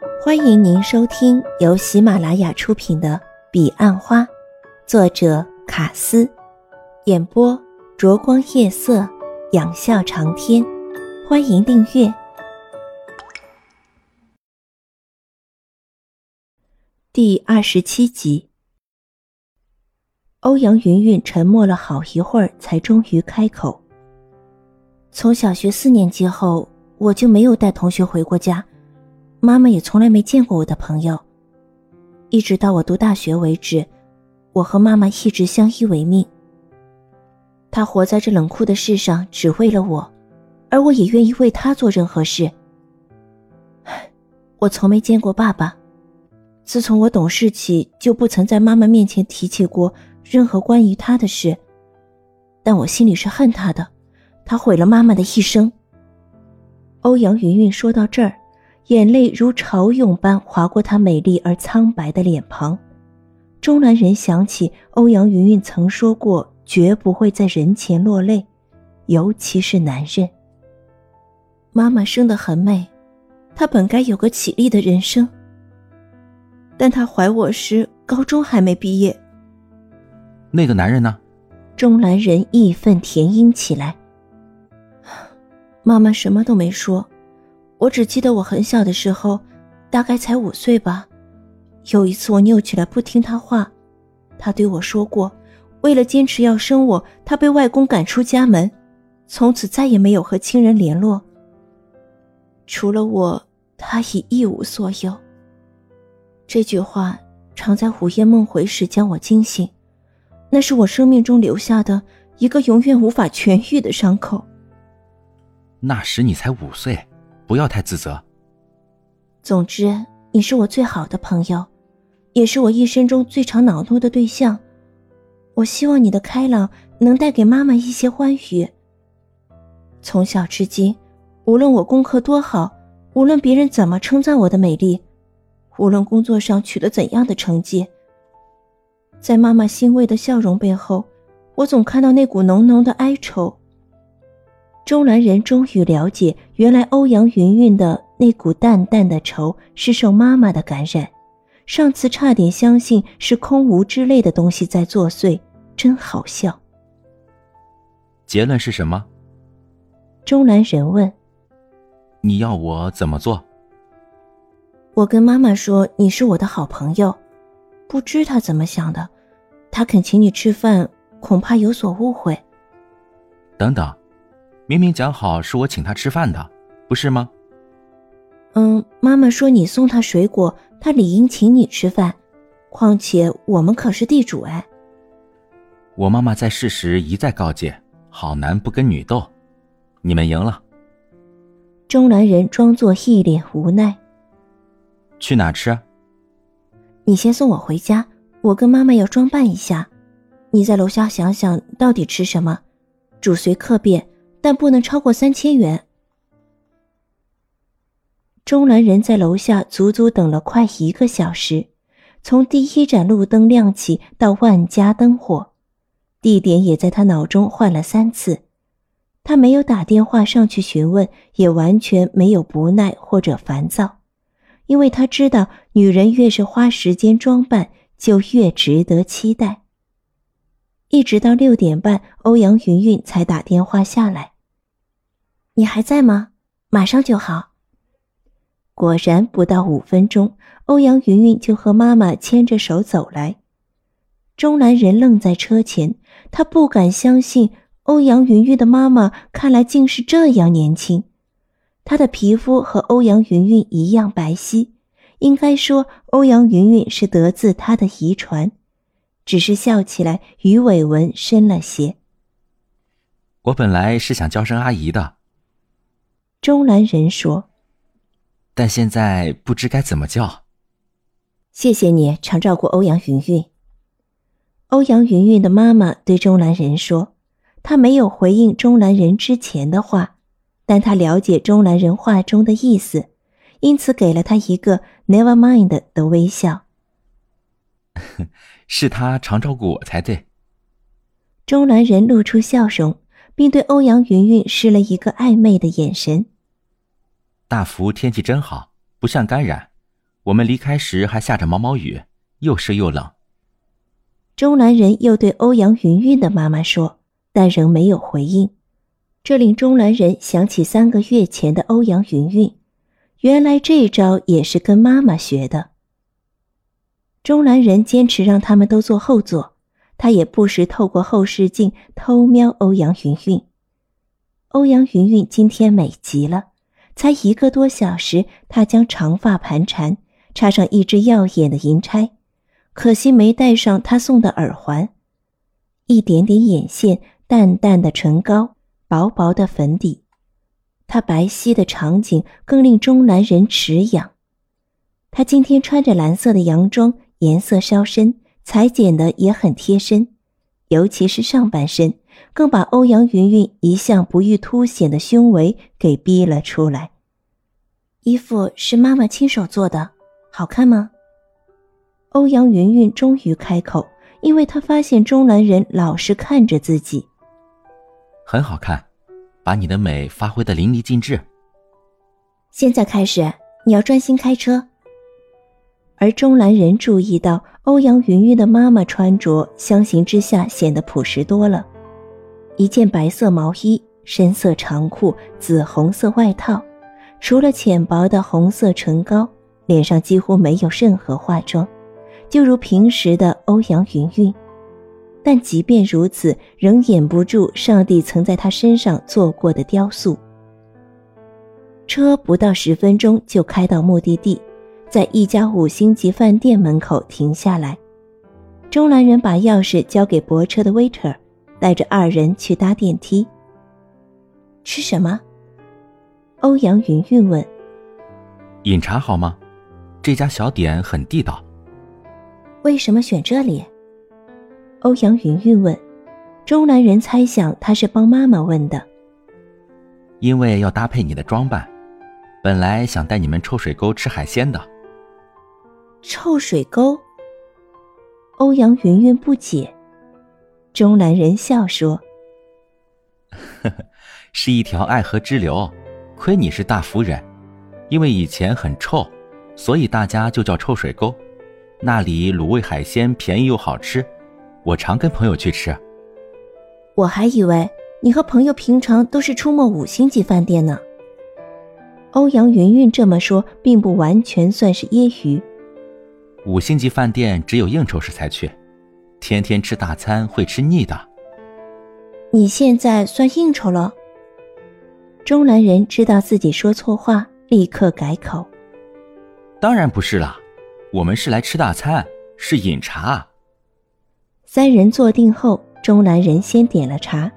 欢迎您收听由喜马拉雅出品的《彼岸花》，作者卡斯，演播灼光夜色，仰笑长天。欢迎订阅第二十七集。欧阳云云沉默了好一会儿，才终于开口：“从小学四年级后，我就没有带同学回过家。”妈妈也从来没见过我的朋友，一直到我读大学为止，我和妈妈一直相依为命。她活在这冷酷的世上，只为了我，而我也愿意为她做任何事。我从没见过爸爸，自从我懂事起，就不曾在妈妈面前提起过任何关于他的事。但我心里是恨他的，他毁了妈妈的一生。欧阳云云说到这儿。眼泪如潮涌般划过她美丽而苍白的脸庞，钟兰人想起欧阳云云曾说过，绝不会在人前落泪，尤其是男人。妈妈生得很美，她本该有个起立的人生，但她怀我时高中还没毕业。那个男人呢？钟兰人义愤填膺起来。妈妈什么都没说。我只记得我很小的时候，大概才五岁吧。有一次我拗起来不听他话，他对我说过，为了坚持要生我，他被外公赶出家门，从此再也没有和亲人联络。除了我，他已一无所有。这句话常在午夜梦回时将我惊醒，那是我生命中留下的一个永远无法痊愈的伤口。那时你才五岁。不要太自责。总之，你是我最好的朋友，也是我一生中最常恼怒的对象。我希望你的开朗能带给妈妈一些欢愉。从小至今，无论我功课多好，无论别人怎么称赞我的美丽，无论工作上取得怎样的成绩，在妈妈欣慰的笑容背后，我总看到那股浓浓的哀愁。钟兰人终于了解，原来欧阳云云的那股淡淡的愁是受妈妈的感染。上次差点相信是空无之类的东西在作祟，真好笑。结论是什么？钟兰人问。你要我怎么做？我跟妈妈说你是我的好朋友，不知她怎么想的，她肯请你吃饭，恐怕有所误会。等等。明明讲好是我请他吃饭的，不是吗？嗯，妈妈说你送他水果，他理应请你吃饭。况且我们可是地主哎。我妈妈在世时一再告诫：好男不跟女斗。你们赢了。钟兰人装作一脸无奈。去哪吃？你先送我回家，我跟妈妈要装扮一下。你在楼下想想到底吃什么，主随客便。但不能超过三千元。钟兰人在楼下足足等了快一个小时，从第一盏路灯亮起到万家灯火，地点也在他脑中换了三次。他没有打电话上去询问，也完全没有不耐或者烦躁，因为他知道，女人越是花时间装扮，就越值得期待。一直到六点半，欧阳云云才打电话下来。你还在吗？马上就好。果然，不到五分钟，欧阳云云就和妈妈牵着手走来。钟兰人愣在车前，他不敢相信，欧阳云云的妈妈看来竟是这样年轻。她的皮肤和欧阳云云一样白皙，应该说，欧阳云云是得自她的遗传。只是笑起来鱼尾纹深了些。我本来是想叫声阿姨的，钟兰人说。但现在不知该怎么叫。谢谢你常照顾欧阳云云。欧阳云云的妈妈对钟兰人说，她没有回应钟兰人之前的话，但她了解钟兰人话中的意思，因此给了他一个 “never mind” 的微笑。是他常照顾我才对。钟兰人露出笑容，并对欧阳云云施了一个暧昧的眼神。大福天气真好，不像感染，我们离开时还下着毛毛雨，又湿又冷。钟兰人又对欧阳云云的妈妈说，但仍没有回应。这令钟兰人想起三个月前的欧阳云云，原来这招也是跟妈妈学的。钟兰人坚持让他们都坐后座，他也不时透过后视镜偷瞄欧阳云云。欧阳云云今天美极了，才一个多小时，她将长发盘缠，插上一只耀眼的银钗。可惜没戴上他送的耳环，一点点眼线，淡淡的唇膏，薄薄的粉底，她白皙的场景更令中南人齿痒。她今天穿着蓝色的洋装，颜色稍深，裁剪的也很贴身，尤其是上半身，更把欧阳云云一向不欲凸显的胸围给逼了出来。衣服是妈妈亲手做的，好看吗？欧阳云云终于开口，因为她发现钟兰人老是看着自己。很好看，把你的美发挥的淋漓尽致。现在开始，你要专心开车。而钟兰人注意到欧阳云云的妈妈穿着，相形之下显得朴实多了，一件白色毛衣，深色长裤，紫红色外套，除了浅薄的红色唇膏，脸上几乎没有任何化妆。就如平时的欧阳云云，但即便如此，仍掩不住上帝曾在她身上做过的雕塑。车不到十分钟就开到目的地，在一家五星级饭店门口停下来。中南人把钥匙交给泊车的 waiter，带着二人去搭电梯。吃什么？欧阳云云问。饮茶好吗？这家小点很地道。为什么选这里？欧阳云云问。中南人猜想他是帮妈妈问的。因为要搭配你的装扮，本来想带你们臭水沟吃海鲜的。臭水沟？欧阳云云不解。钟南人笑说：“呵呵，是一条爱河支流，亏你是大夫人，因为以前很臭，所以大家就叫臭水沟。”那里卤味海鲜便宜又好吃，我常跟朋友去吃。我还以为你和朋友平常都是出没五星级饭店呢。欧阳云云这么说，并不完全算是揶揄。五星级饭店只有应酬时才去，天天吃大餐会吃腻的。你现在算应酬了？钟南人知道自己说错话，立刻改口。当然不是啦。我们是来吃大餐，是饮茶。三人坐定后，钟南人先点了茶，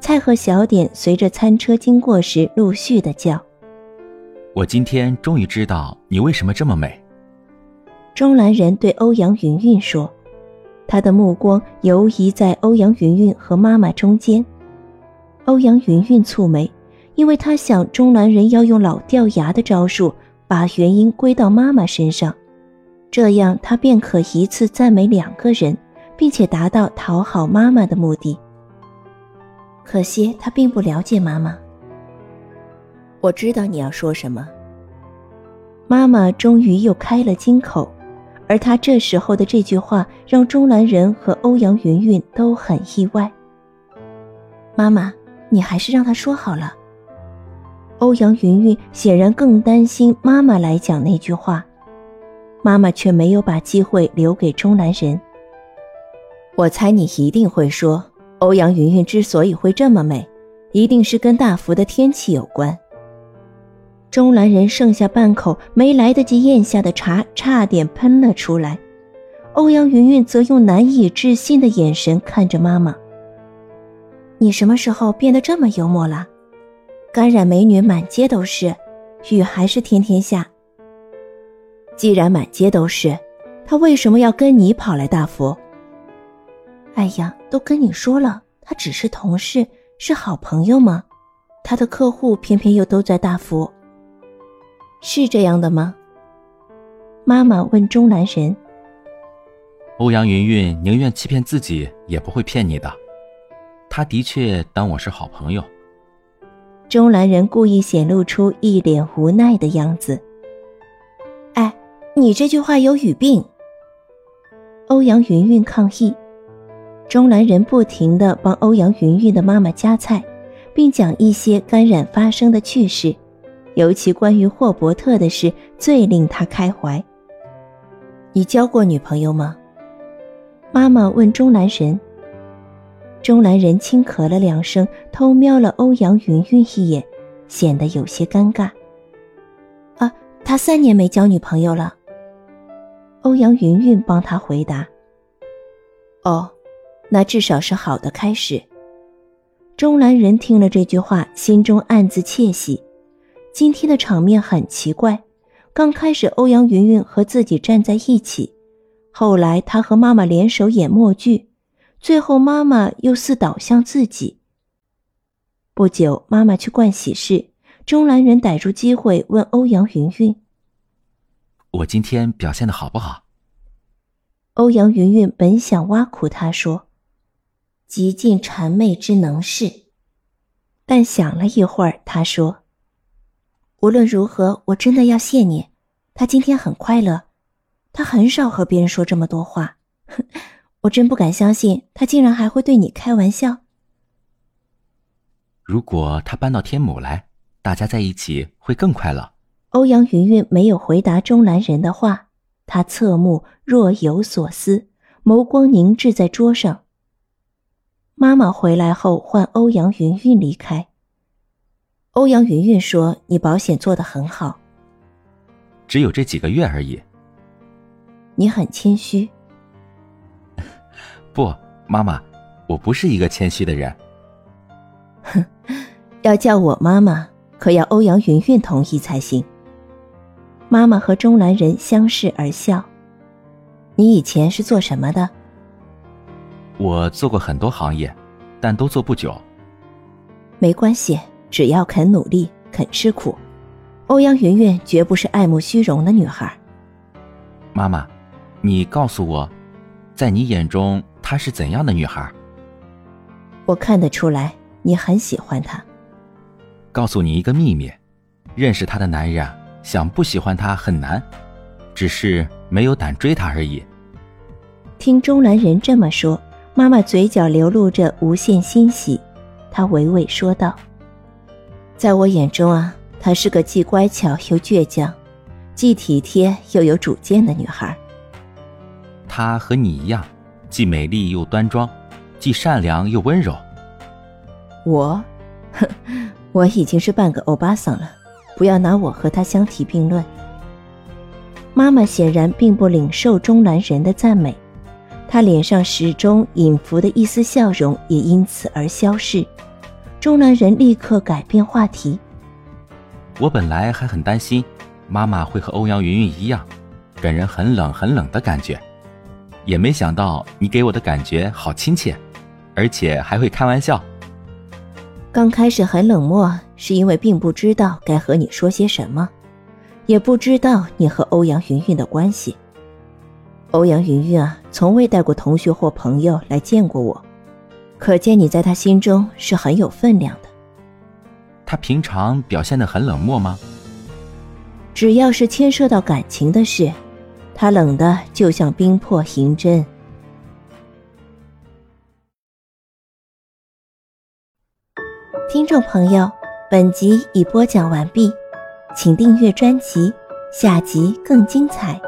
菜和小点随着餐车经过时陆续的叫。我今天终于知道你为什么这么美。钟兰人对欧阳云云说，他的目光游移在欧阳云云和妈妈中间。欧阳云云蹙眉，因为他想钟兰人要用老掉牙的招数，把原因归到妈妈身上。这样，他便可一次赞美两个人，并且达到讨好妈妈的目的。可惜他并不了解妈妈。我知道你要说什么。妈妈终于又开了金口，而他这时候的这句话让钟兰人和欧阳云云都很意外。妈妈，你还是让他说好了。欧阳云云显然更担心妈妈来讲那句话。妈妈却没有把机会留给钟兰人。我猜你一定会说，欧阳云云之所以会这么美，一定是跟大福的天气有关。钟兰人剩下半口没来得及咽下的茶，差点喷了出来。欧阳云云则用难以置信的眼神看着妈妈：“你什么时候变得这么幽默了？感染美女满街都是，雨还是天天下。”既然满街都是，他为什么要跟你跑来大福？哎呀，都跟你说了，他只是同事，是好朋友吗？他的客户偏偏又都在大福，是这样的吗？妈妈问钟兰人。欧阳云云宁愿欺骗自己，也不会骗你的。他的确当我是好朋友。钟兰人故意显露出一脸无奈的样子。哎你这句话有语病。欧阳云云抗议。钟兰人不停的帮欧阳云云的妈妈夹菜，并讲一些感染发生的趣事，尤其关于霍伯特的事最令他开怀。你交过女朋友吗？妈妈问钟兰人。钟兰人轻咳了两声，偷瞄了欧阳云云一眼，显得有些尴尬。啊，他三年没交女朋友了。欧阳云云帮他回答。哦。那至少是好的开始。钟兰人听了这句话，心中暗自窃喜。今天的场面很奇怪，刚开始欧阳云云和自己站在一起，后来他和妈妈联手演默剧，最后妈妈又似倒向自己。不久，妈妈去盥洗室，钟兰人逮住机会问欧阳云云：“我今天表现的好不好？”欧阳云云本想挖苦他说。极尽谄媚之能事，但想了一会儿，他说：“无论如何，我真的要谢你。他今天很快乐，他很少和别人说这么多话。我真不敢相信，他竟然还会对你开玩笑。如果他搬到天母来，大家在一起会更快乐。”欧阳云云没有回答钟兰人的话，他侧目若有所思，眸光凝滞在桌上。妈妈回来后，换欧阳云云离开。欧阳云云说：“你保险做得很好，只有这几个月而已。”你很谦虚。不，妈妈，我不是一个谦虚的人。哼，要叫我妈妈，可要欧阳云云同意才行。妈妈和钟兰人相视而笑。你以前是做什么的？我做过很多行业，但都做不久。没关系，只要肯努力、肯吃苦，欧阳云云绝不是爱慕虚荣的女孩。妈妈，你告诉我，在你眼中她是怎样的女孩？我看得出来，你很喜欢她。告诉你一个秘密，认识她的男人想不喜欢她很难，只是没有胆追她而已。听钟兰人这么说。妈妈嘴角流露着无限欣喜，她娓娓说道：“在我眼中啊，她是个既乖巧又倔强，既体贴又有主见的女孩。她和你一样，既美丽又端庄，既善良又温柔。我，哼，我已经是半个欧巴桑了，不要拿我和她相提并论。”妈妈显然并不领受钟兰人的赞美。她脸上始终隐伏的一丝笑容也因此而消逝。钟南人立刻改变话题：“我本来还很担心，妈妈会和欧阳云云一样，给人很冷很冷的感觉，也没想到你给我的感觉好亲切，而且还会开玩笑。刚开始很冷漠，是因为并不知道该和你说些什么，也不知道你和欧阳云云的关系。”欧阳云云啊，从未带过同学或朋友来见过我，可见你在他心中是很有分量的。他平常表现的很冷漠吗？只要是牵涉到感情的事，他冷的就像冰魄银针。听众朋友，本集已播讲完毕，请订阅专辑，下集更精彩。